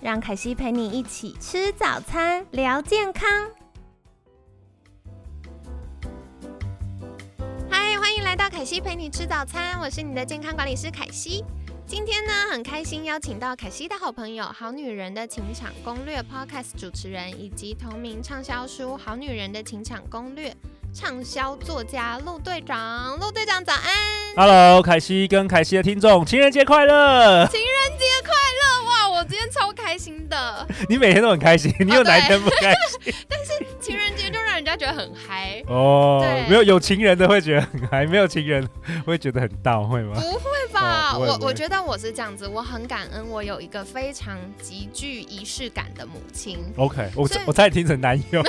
让凯西陪你一起吃早餐，聊健康。嗨，欢迎来到凯西陪你吃早餐，我是你的健康管理师凯西。今天呢，很开心邀请到凯西的好朋友《好女人的情场攻略》Podcast 主持人，以及同名畅销书《好女人的情场攻略》畅销作家陆队长。陆队长早安！Hello，凯西跟凯西的听众，情人节快乐！情人节快今天超开心的。你每天都很开心，你有哪一天不开心？但是情人节就让人家觉得很嗨哦。没有有情人的会觉得很嗨，没有情人 会觉得很到，会吗？不会。吧，我我觉得我是这样子，我很感恩，我有一个非常极具仪式感的母亲。OK，我我差点听成男友。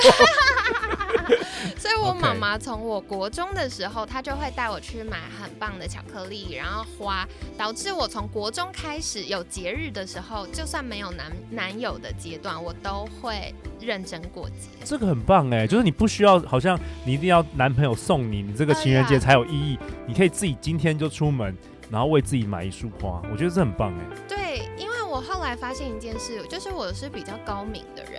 所以，我妈妈从我国中的时候，她就会带我去买很棒的巧克力，然后花，导致我从国中开始有节日的时候，就算没有男男友的阶段，我都会认真过节。这个很棒哎，就是你不需要，好像你一定要男朋友送你，你这个情人节才有意义。你可以自己今天就出门。然后为自己买一束花，我觉得这很棒哎。对，因为我后来发现一件事，就是我是比较高明的人，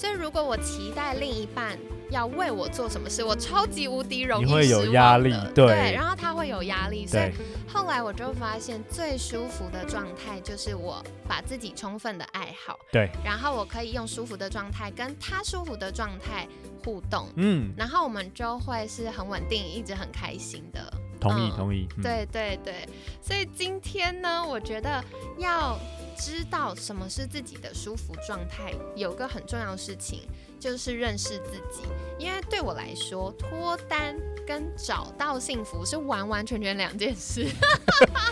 所以如果我期待另一半要为我做什么事，我超级无敌容易会有压力，对，然后他会有压力，所以后来我就发现最舒服的状态就是我把自己充分的爱好，对，然后我可以用舒服的状态跟他舒服的状态互动，嗯，然后我们就会是很稳定，一直很开心的。同意，同意。对对对，所以今天呢，我觉得要知道什么是自己的舒服状态，有个很重要的事情就是认识自己。因为对我来说，脱单跟找到幸福是完完全全两件事。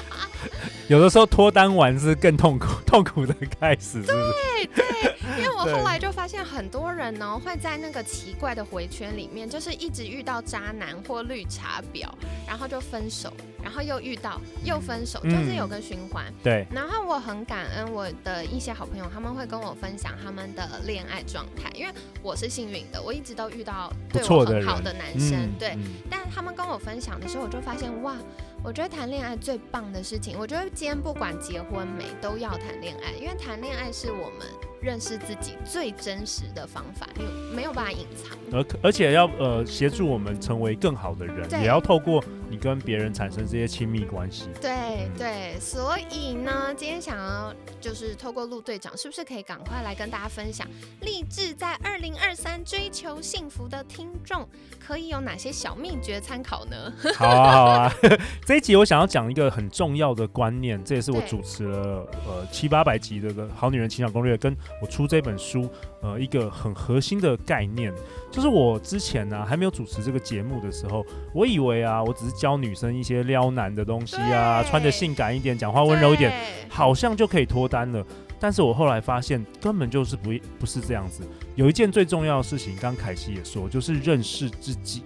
有的时候脱单完是更痛苦，痛苦的开始。对 对，因为我后来就发现很多人呢会在那个奇怪的回圈里面，就是一直遇到渣男或绿茶婊，然后就分手，然后又遇到又分手，就是有个循环。对。然后我很感恩我的一些好朋友，他们会跟我分享他们的恋爱状态，因为我是幸运的，我一直都遇到对我很好的男生。对。但他们跟我分享的时候，我就发现哇。我觉得谈恋爱最棒的事情，我觉得今天不管结婚没都要谈恋爱，因为谈恋爱是我们认识自己最真实的方法，你没有办法隐藏。而而且要呃协助我们成为更好的人，也要透过你跟别人产生这些亲密关系。对对，所以呢，今天想要就是透过陆队长，是不是可以赶快来跟大家分享，立志在二零二三追求幸福的听众可以有哪些小秘诀参考呢？好啊好啊。这一集我想要讲一个很重要的观念，这也是我主持了呃七八百集这个《好女人情感攻略》，跟我出这本书呃一个很核心的概念，就是我之前呢还没有主持这个节目的时候，我以为啊我只是教女生一些撩男的东西啊，穿着性感一点，讲话温柔一点，好像就可以脱单了。但是我后来发现根本就是不不是这样子。有一件最重要的事情，刚凯西也说，就是认识自己。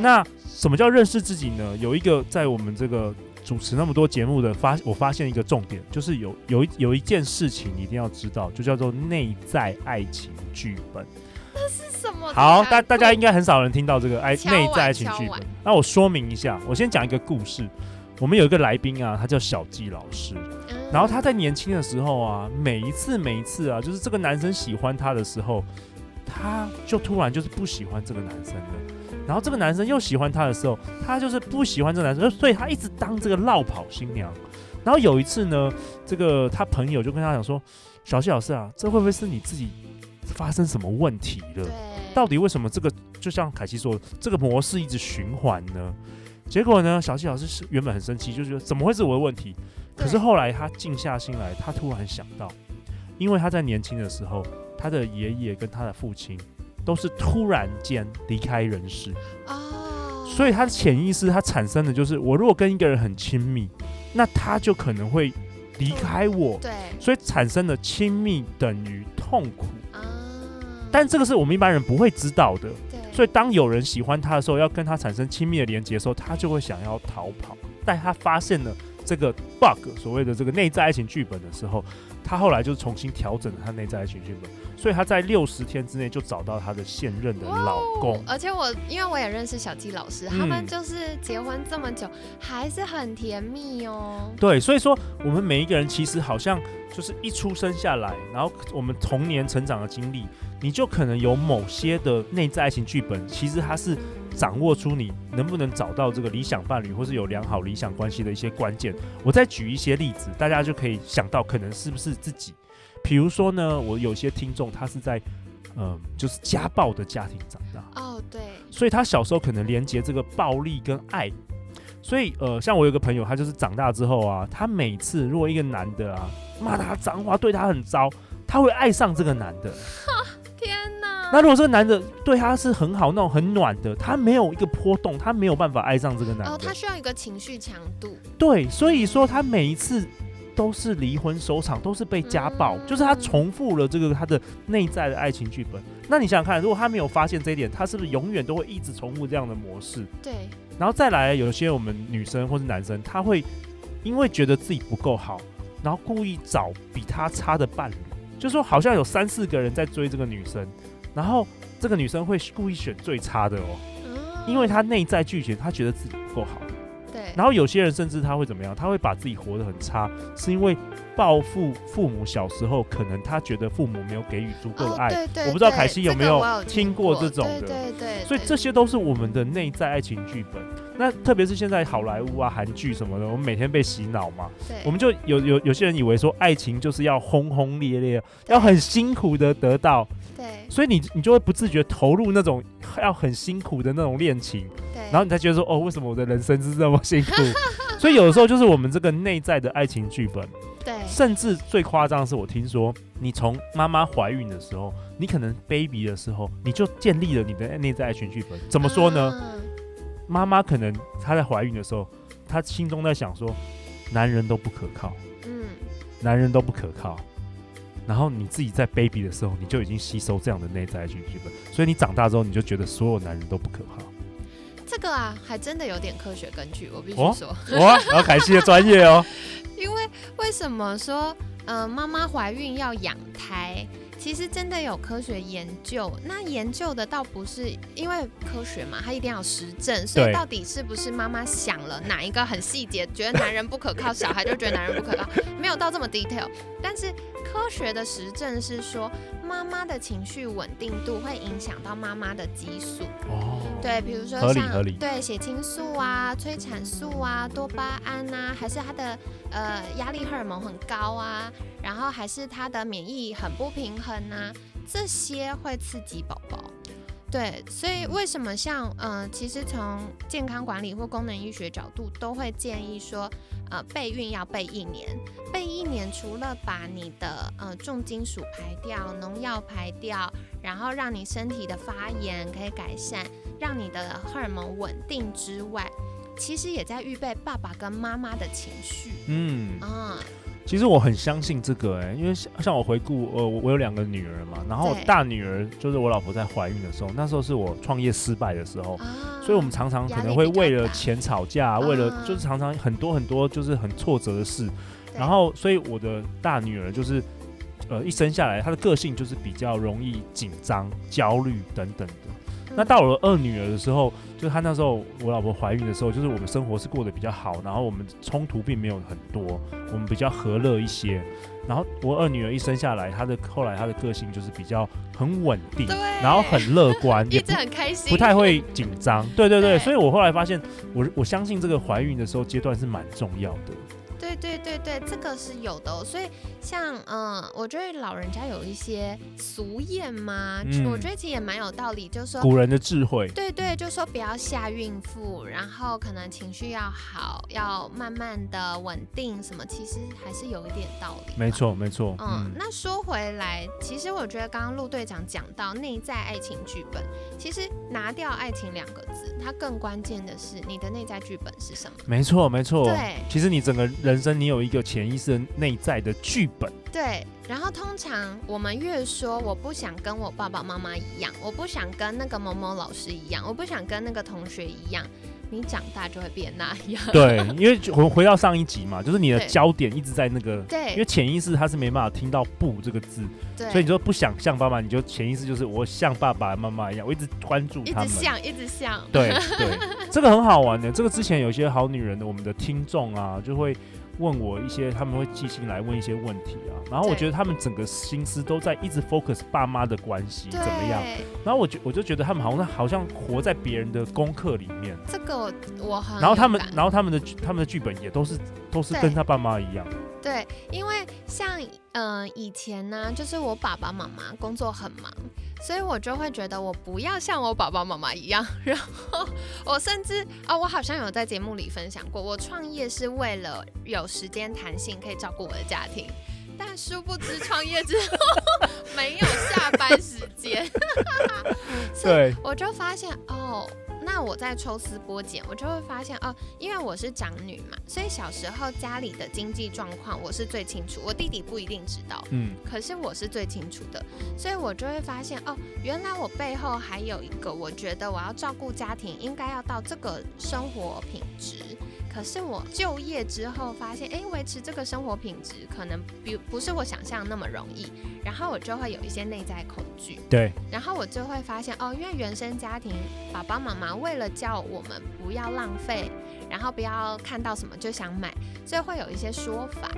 那什么叫认识自己呢？有一个在我们这个主持那么多节目的发，我发现一个重点，就是有有有一件事情一定要知道，就叫做内在爱情剧本。那是什么？好，大大家应该很少人听到这个爱内在爱情剧本。那我说明一下，我先讲一个故事。我们有一个来宾啊，他叫小纪老师，然后他在年轻的时候啊，每一次每一次啊，就是这个男生喜欢他的时候，他就突然就是不喜欢这个男生了。然后这个男生又喜欢她的时候，她就是不喜欢这个男生，所以她一直当这个绕跑新娘。然后有一次呢，这个他朋友就跟他讲说：“小谢老师啊，这会不会是你自己发生什么问题了？到底为什么这个就像凯西说的，这个模式一直循环呢？”结果呢，小谢老师是原本很生气，就觉得怎么会是我的问题？可是后来他静下心来，他突然想到，因为他在年轻的时候，他的爷爷跟他的父亲。都是突然间离开人世哦，所以他的潜意识他产生的就是，我如果跟一个人很亲密，那他就可能会离开我，对，所以产生的亲密等于痛苦啊。但这个是我们一般人不会知道的，对。所以当有人喜欢他的时候，要跟他产生亲密的连接的时候，他就会想要逃跑。但他发现了这个 bug，所谓的这个内在爱情剧本的时候。他后来就重新调整了他内在爱情剧本，所以他在六十天之内就找到他的现任的老公。而且我因为我也认识小纪老师，他们就是结婚这么久还是很甜蜜哦。对，所以说我们每一个人其实好像就是一出生下来，然后我们童年成长的经历，你就可能有某些的内在爱情剧本，其实它是。掌握出你能不能找到这个理想伴侣，或是有良好理想关系的一些关键。我再举一些例子，大家就可以想到可能是不是自己。比如说呢，我有些听众他是在嗯，就是家暴的家庭长大。哦，对。所以他小时候可能连接这个暴力跟爱。所以呃，像我有个朋友，他就是长大之后啊，他每次如果一个男的啊骂他脏话，对他很糟，他会爱上这个男的。那如果这个男的对她是很好，那种很暖的，他没有一个波动，他没有办法爱上这个男的。哦，他需要一个情绪强度。对，所以说他每一次都是离婚收场，都是被家暴，就是他重复了这个他的内在的爱情剧本。那你想想看，如果他没有发现这一点，他是不是永远都会一直重复这样的模式？对。然后再来，有些我们女生或是男生，他会因为觉得自己不够好，然后故意找比他差的伴侣，就说好像有三四个人在追这个女生。然后这个女生会故意选最差的哦，因为她内在拒绝，她觉得自己不够好。对。然后有些人甚至他会怎么样？他会把自己活得很差，是因为报复父母小时候可能他觉得父母没有给予足够的爱。对对。我不知道凯西有没有听过这种的？对对。所以这些都是我们的内在爱情剧本。那特别是现在好莱坞啊、韩剧什么的，我们每天被洗脑嘛。对。我们就有有有些人以为说爱情就是要轰轰烈烈，要很辛苦的得到。所以你你就会不自觉投入那种要很辛苦的那种恋情，对，然后你才觉得说哦，为什么我的人生是这么辛苦？所以有的时候就是我们这个内在的爱情剧本，对，甚至最夸张的是，我听说你从妈妈怀孕的时候，你可能 baby 的时候，你就建立了你的内在爱情剧本。怎么说呢？妈妈可能她在怀孕的时候，她心中在想说，男人都不可靠，嗯，男人都不可靠。然后你自己在 baby 的时候，你就已经吸收这样的内在剧本，所以你长大之后，你就觉得所有男人都不可靠。这个啊，还真的有点科学根据，我必须说。哇，然后凯西的专业哦。因为为什么说，呃，妈妈怀孕要养胎？其实真的有科学研究，那研究的倒不是因为科学嘛，它一定要实证，所以到底是不是妈妈想了哪一个很细节，觉得男人不可靠，小孩就觉得男人不可靠，没有到这么 detail。但是科学的实证是说，妈妈的情绪稳定度会影响到妈妈的激素。哦，对，比如说像对血清素啊、催产素啊、多巴胺啊，还是她的呃压力荷尔蒙很高啊。然后还是她的免疫很不平衡啊，这些会刺激宝宝。对，所以为什么像嗯，其实从健康管理或功能医学角度，都会建议说，呃，备孕要备一年。备一年，除了把你的呃重金属排掉、农药排掉，然后让你身体的发炎可以改善，让你的荷尔蒙稳定之外，其实也在预备爸爸跟妈妈的情绪。嗯啊。其实我很相信这个哎，因为像像我回顾，呃，我有两个女儿嘛，然后大女儿就是我老婆在怀孕的时候，那时候是我创业失败的时候，所以我们常常可能会为了钱吵架，为了就是常常很多很多就是很挫折的事，然后所以我的大女儿就是，呃，一生下来她的个性就是比较容易紧张、焦虑等等的。那到了二女儿的时候，就是她那时候我老婆怀孕的时候，就是我们生活是过得比较好，然后我们冲突并没有很多，我们比较和乐一些。然后我二女儿一生下来，她的后来她的个性就是比较很稳定，然后很乐观，一直很开心，不太会紧张。对对对，所以我后来发现，我我相信这个怀孕的时候阶段是蛮重要的。对对对对，这个是有的，所以像嗯，我觉得老人家有一些俗谚嘛，我觉得其实也蛮有道理，就是说古人的智慧。对对，就说不要吓孕妇，然后可能情绪要好，要慢慢的稳定，什么其实还是有一点道理。没错没错。嗯，那说回来，其实我觉得刚刚陆队长讲到内在爱情剧本，其实拿掉爱情两个字，它更关键的是你的内在剧本是什么？没错没错。对，其实你整个人。人生你有一个潜意识内在的剧本。对，然后通常我们越说我不想跟我爸爸妈妈一样，我不想跟那个某某老师一样，我不想跟那个同学一样。你长大就会变那样。对，因为回回到上一集嘛，就是你的焦点一直在那个。对。因为潜意识它是没办法听到“不”这个字，对。所以你说不想像爸爸，你就潜意识就是我像爸爸妈妈一样，我一直关注他们。一直像，一直像。对对，这个很好玩的。这个之前有些好女人的我们的听众啊，就会。问我一些，他们会寄信来问一些问题啊，然后我觉得他们整个心思都在一直 focus 爸妈的关系怎么样，然后我觉我就觉得他们好像好像活在别人的功课里面。这个我很。然后他们，然后他们的他们的剧本也都是都是跟他爸妈一样。对，因为像嗯以前呢，就是我爸爸妈妈工作很忙。所以我就会觉得我不要像我爸爸妈妈一样，然后我甚至啊，我好像有在节目里分享过，我创业是为了有时间弹性可以照顾我的家庭，但殊不知创业之后没有下班时间，对，我就发现哦。那我在抽丝剥茧，我就会发现哦，因为我是长女嘛，所以小时候家里的经济状况我是最清楚，我弟弟不一定知道，嗯，可是我是最清楚的，所以我就会发现哦，原来我背后还有一个，我觉得我要照顾家庭，应该要到这个生活品质。可是我就业之后发现，哎，维持这个生活品质可能比不是我想象那么容易，然后我就会有一些内在恐惧。对，然后我就会发现，哦，因为原生家庭爸爸妈妈为了叫我们不要浪费，然后不要看到什么就想买，所以会有一些说法。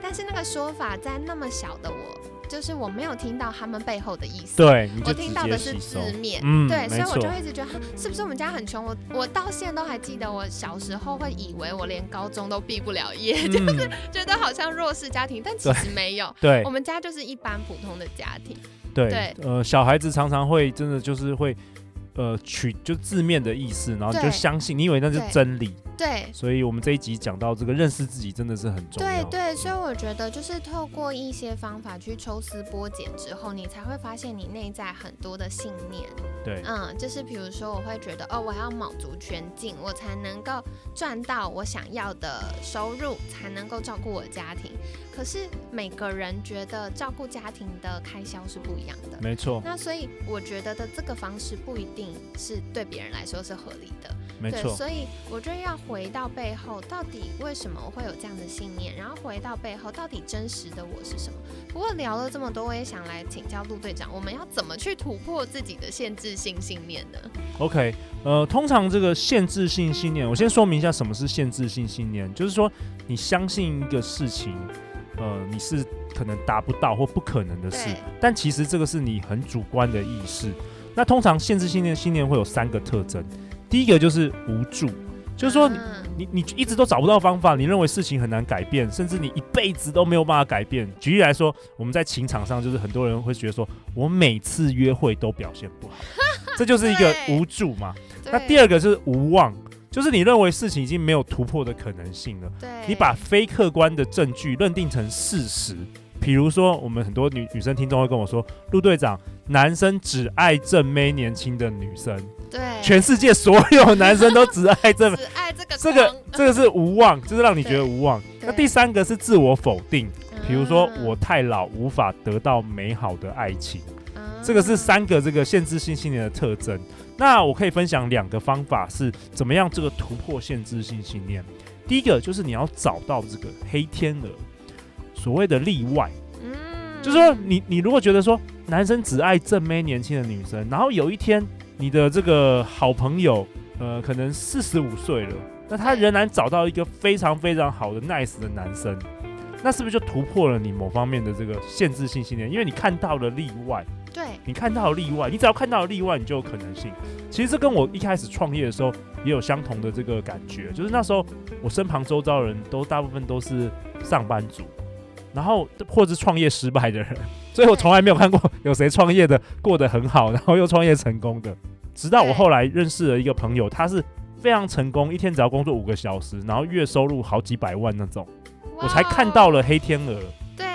但是那个说法在那么小的我。就是我没有听到他们背后的意思，对，我听到的是字面，嗯，对，所以我就一直觉得是不是我们家很穷？我我到现在都还记得，我小时候会以为我连高中都毕不了业，就是觉得好像弱势家庭，但其实没有，对，我们家就是一般普通的家庭，对，呃，小孩子常常会真的就是会。呃，取就字面的意思，然后你就相信，你以为那是真理。对，所以我们这一集讲到这个认识自己，真的是很重要。对对，所以我觉得就是透过一些方法去抽丝剥茧之后，你才会发现你内在很多的信念。对，嗯，就是比如说，我会觉得哦，我要卯足全劲，我才能够赚到我想要的收入，才能够照顾我的家庭。可是每个人觉得照顾家庭的开销是不一样的，没错。那所以我觉得的这个方式不一定是对别人来说是合理的，没错。所以我觉得要回到背后，到底为什么我会有这样的信念？然后回到背后，到底真实的我是什么？不过聊了这么多，我也想来请教陆队长，我们要怎么去突破自己的限制性信念呢？OK，呃，通常这个限制性信念，我先说明一下什么是限制性信念，就是说你相信一个事情。呃，你是可能达不到或不可能的事，但其实这个是你很主观的意识。那通常限制信念信念会有三个特征，第一个就是无助，就是说你你你一直都找不到方法，你认为事情很难改变，甚至你一辈子都没有办法改变。举例来说，我们在情场上，就是很多人会觉得说，我每次约会都表现不好，这就是一个无助嘛。那第二个是无望。就是你认为事情已经没有突破的可能性了，对，你把非客观的证据认定成事实。比如说，我们很多女女生听众会跟我说：“陆队长，男生只爱正妹年轻的女生，对，全世界所有男生都只爱这，只爱这个，这个这个是无望，就是让你觉得无望。那第三个是自我否定，比如说我太老，无法得到美好的爱情，这个是三个这个限制性信念的特征。”那我可以分享两个方法，是怎么样这个突破限制性信念。第一个就是你要找到这个黑天鹅，所谓的例外，嗯，就是说你你如果觉得说男生只爱正妹年轻的女生，然后有一天你的这个好朋友，呃，可能四十五岁了，那他仍然找到一个非常非常好的 nice 的男生，那是不是就突破了你某方面的这个限制性信念？因为你看到了例外。对你看到例外，你只要看到例外，你就有可能性。其实这跟我一开始创业的时候也有相同的这个感觉，就是那时候我身旁周遭人都大部分都是上班族，然后或者是创业失败的人，所以我从来没有看过 有谁创业的过得很好，然后又创业成功的。直到我后来认识了一个朋友，他是非常成功，一天只要工作五个小时，然后月收入好几百万那种，我才看到了黑天鹅，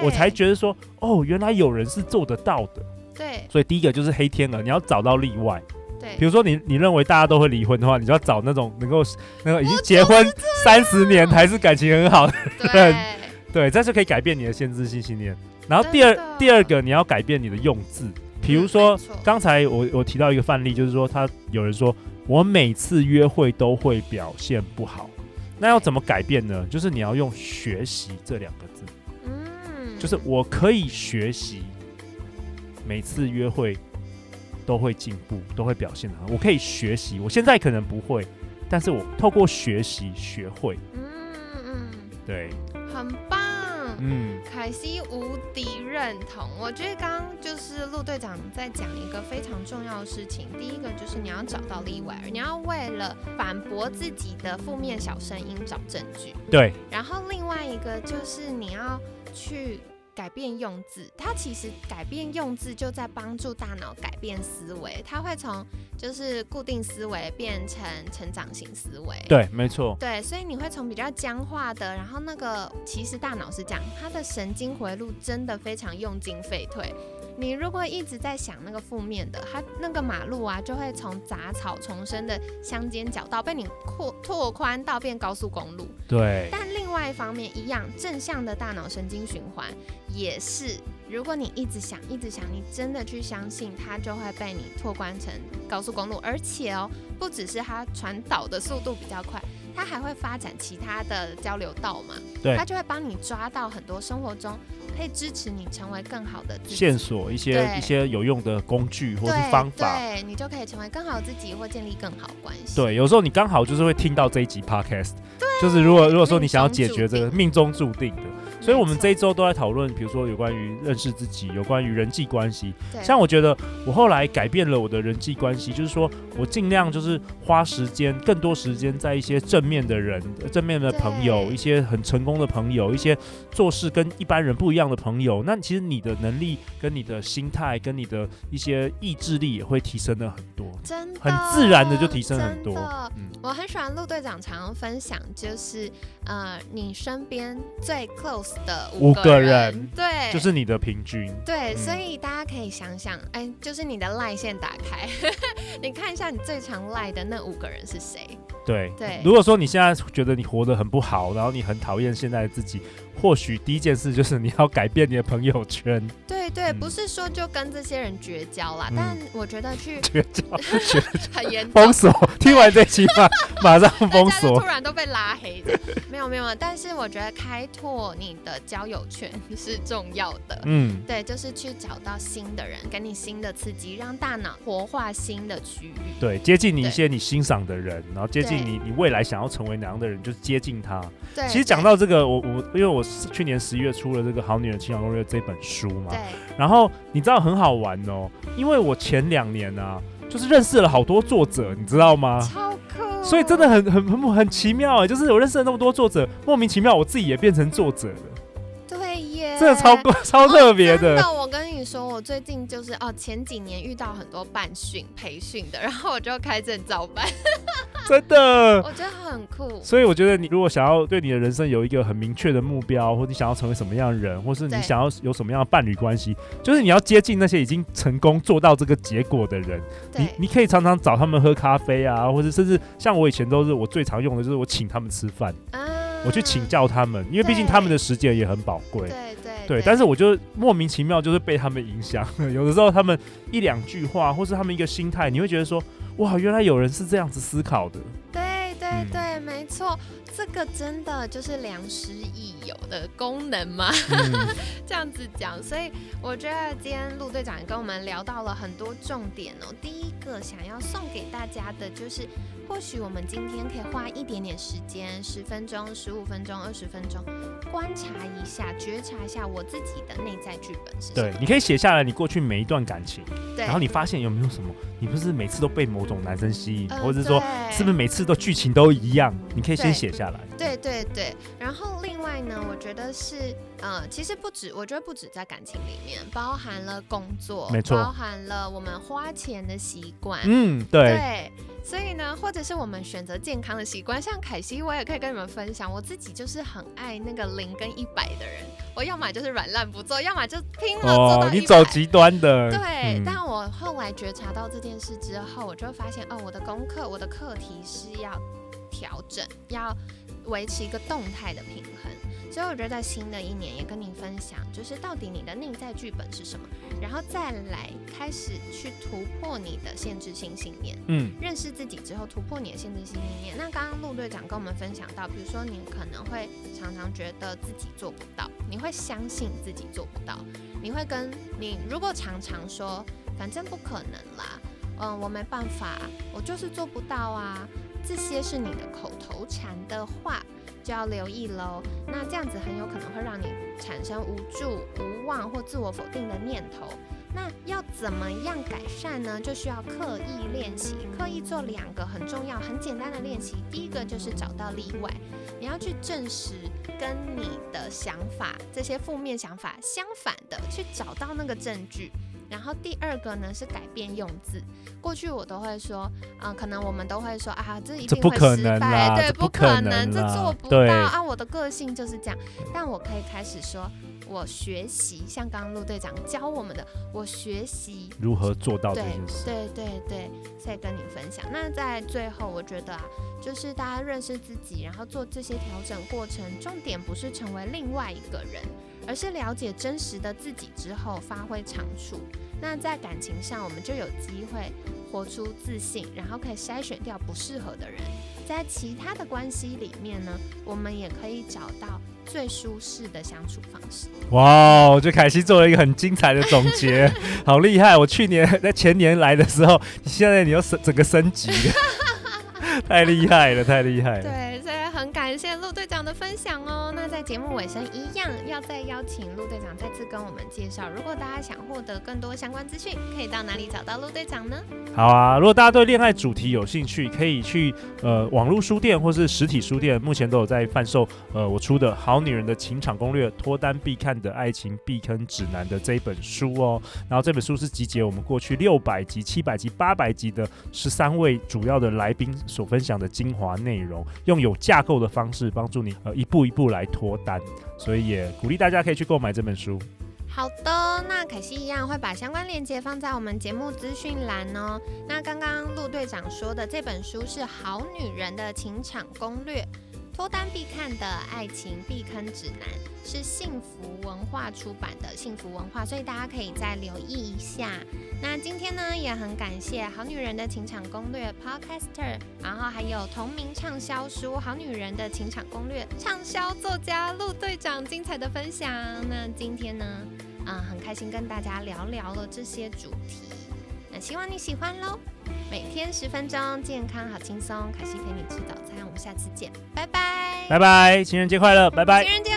我才觉得说，哦，原来有人是做得到的。对，所以第一个就是黑天鹅，你要找到例外。对，比如说你你认为大家都会离婚的话，你就要找那种能够那个已经结婚三十年还是感情很好的人，对，这是可以改变你的限制性信念。然后第二第二个，你要改变你的用字，比如说刚才我我提到一个范例，就是说他有人说我每次约会都会表现不好，那要怎么改变呢？就是你要用学习这两个字，嗯，就是我可以学习，每次约会都会进步，都会表现的好。我可以学习，我现在可能不会，但是我透过学习学会，嗯嗯，对，很棒。嗯，凯西无敌认同。我觉得刚刚就是陆队长在讲一个非常重要的事情。第一个就是你要找到例外，你要为了反驳自己的负面小声音找证据。对。然后另外一个就是你要去。改变用字，它其实改变用字就在帮助大脑改变思维，它会从就是固定思维变成成长型思维。对，没错。对，所以你会从比较僵化的，然后那个其实大脑是这样，它的神经回路真的非常用进废退。你如果一直在想那个负面的，它那个马路啊，就会从杂草丛生的乡间小道被你扩拓宽到变高速公路。对。但另外一方面，一样正向的大脑神经循环也是，如果你一直想，一直想，你真的去相信，它就会被你拓宽成高速公路。而且哦，不只是它传导的速度比较快。它还会发展其他的交流道嘛？对，它就会帮你抓到很多生活中可以支持你成为更好的线索，一些一些有用的工具或是方法，对你就可以成为更好的自己或建立更好关系。对，有时候你刚好就是会听到这一集 podcast，就是如果如果说你想要解决这个命中注定的。所以，我们这一周都在讨论，比如说有关于认识自己，有关于人际关系。像我觉得，我后来改变了我的人际关系，就是说我尽量就是花时间，更多时间在一些正面的人、正面的朋友，一些很成功的朋友，一些做事跟一般人不一样的朋友。那其实你的能力、跟你的心态、跟你的一些意志力也会提升了很多，真的，很自然的就提升很多。嗯，我很喜欢陆队长常常分享，就是呃，你身边最 close。的五个人，对，就是你的平均，对，所以大家可以想想，哎，就是你的赖线打开，你看一下你最常赖的那五个人是谁？对对，如果说你现在觉得你活得很不好，然后你很讨厌现在的自己。或许第一件事就是你要改变你的朋友圈。对对，不是说就跟这些人绝交啦，但我觉得去绝交，很严封锁。听完这期话，马上 封锁。突然都被拉黑的，没有没有。但是我觉得开拓你的交友圈是重要的。嗯，对，就是去找到新的人，给你新的刺激，让大脑活化新的区域。对，接近你一些你欣赏的人，然后接近你你未来想要成为哪样的人，就是接近他。对，其实讲到这个，我我因为我。去年十一月出了这个《好女人情场攻略》这本书嘛，对。然后你知道很好玩哦，因为我前两年啊，就是认识了好多作者，你知道吗？超酷。所以真的很很很很奇妙哎，就是我认识了那么多作者，莫名其妙我自己也变成作者了。对耶，真的超超特别的。那我跟你说，我最近就是哦，前几年遇到很多办训培训的，然后我就开证照班。真的，我觉得很酷。所以我觉得你如果想要对你的人生有一个很明确的目标，或你想要成为什么样的人，或是你想要有什么样的伴侣关系，就是你要接近那些已经成功做到这个结果的人。你你可以常常找他们喝咖啡啊，或者甚至像我以前都是我最常用的就是我请他们吃饭，我去请教他们，因为毕竟他们的时间也很宝贵。对对对，但是我就莫名其妙就是被他们影响，有的时候他们一两句话，或是他们一个心态，你会觉得说。哇，原来有人是这样子思考的。对对对，没错，这个真的就是良师益友的功能吗？这样子讲，所以我觉得今天陆队长跟我们聊到了很多重点哦。第一个想要送给大家的就是。或许我们今天可以花一点点时间，十分钟、十五分钟、二十分钟，观察一下、觉察一下我自己的内在剧本是。对，你可以写下来你过去每一段感情，对，然后你发现有没有什么，你不是每次都被某种男生吸引，或者是说是不是每次都剧情都一样？你可以先写下来。对对对，然后另外呢，我觉得是，呃，其实不止，我觉得不止在感情里面，包含了工作，没错，包含了我们花钱的习惯。嗯，对。所以呢，或者是我们选择健康的习惯，像凯西，我也可以跟你们分享，我自己就是很爱那个零跟一百的人，我要么就是软烂不做，要么就拼了做到你走极端的。对，但我后来觉察到这件事之后，我就发现哦，我的功课，我的课题是要调整，要维持一个动态的平衡。所以我觉得在新的一年也跟你分享，就是到底你的内在剧本是什么，然后再来开始去突破你的限制性信念。嗯，认识自己之后突破你的限制性信念。那刚刚陆队长跟我们分享到，比如说你可能会常常觉得自己做不到，你会相信自己做不到，你会跟你如果常常说反正不可能啦，嗯，我没办法，我就是做不到啊，这些是你的口头禅的话。就要留意喽，那这样子很有可能会让你产生无助、无望或自我否定的念头。那要怎么样改善呢？就需要刻意练习，刻意做两个很重要、很简单的练习。第一个就是找到例外，你要去证实跟你的想法这些负面想法相反的，去找到那个证据。然后第二个呢是改变用字。过去我都会说，嗯，可能我们都会说啊，这一定会失败，对，不可能，这做不到啊。我的个性就是这样。但我可以开始说，我学习，像刚刚陆队长教我们的，我学习如何做到这件事。对对对，再跟你分享。那在最后，我觉得啊，就是大家认识自己，然后做这些调整过程，重点不是成为另外一个人。而是了解真实的自己之后发挥长处，那在感情上我们就有机会活出自信，然后可以筛选掉不适合的人。在其他的关系里面呢，我们也可以找到最舒适的相处方式。哇，我觉得凯西做了一个很精彩的总结，好厉害！我去年 在前年来的时候，现在你又升整个升级，太厉害了，太厉害了。对。谢陆队长的分享哦。那在节目尾声，一样要再邀请陆队长再次跟我们介绍。如果大家想获得更多相关资讯，可以到哪里找到陆队长呢？好啊，如果大家对恋爱主题有兴趣，可以去呃网络书店或是实体书店，目前都有在贩售呃我出的《好女人的情场攻略：脱单必看的爱情避坑指南》的这一本书哦。然后这本书是集结我们过去六百集、七百集、八百集的十三位主要的来宾所分享的精华内容，用有架。构的方式帮助你呃一步一步来脱单，所以也鼓励大家可以去购买这本书。好的，那凯西一样会把相关链接放在我们节目资讯栏哦。那刚刚陆队长说的这本书是《好女人的情场攻略》。脱单必看的爱情避坑指南是幸福文化出版的幸福文化，所以大家可以再留意一下。那今天呢，也很感谢《好女人的情场攻略》Podcaster，然后还有同名畅销书《好女人的情场攻略》畅销作家陆队长精彩的分享。那今天呢，嗯，很开心跟大家聊聊了这些主题。那希望你喜欢喽。每天十分钟，健康好轻松。凯西陪你吃早餐，我们下次见，拜拜，拜拜，情人节快乐，拜拜，情人节。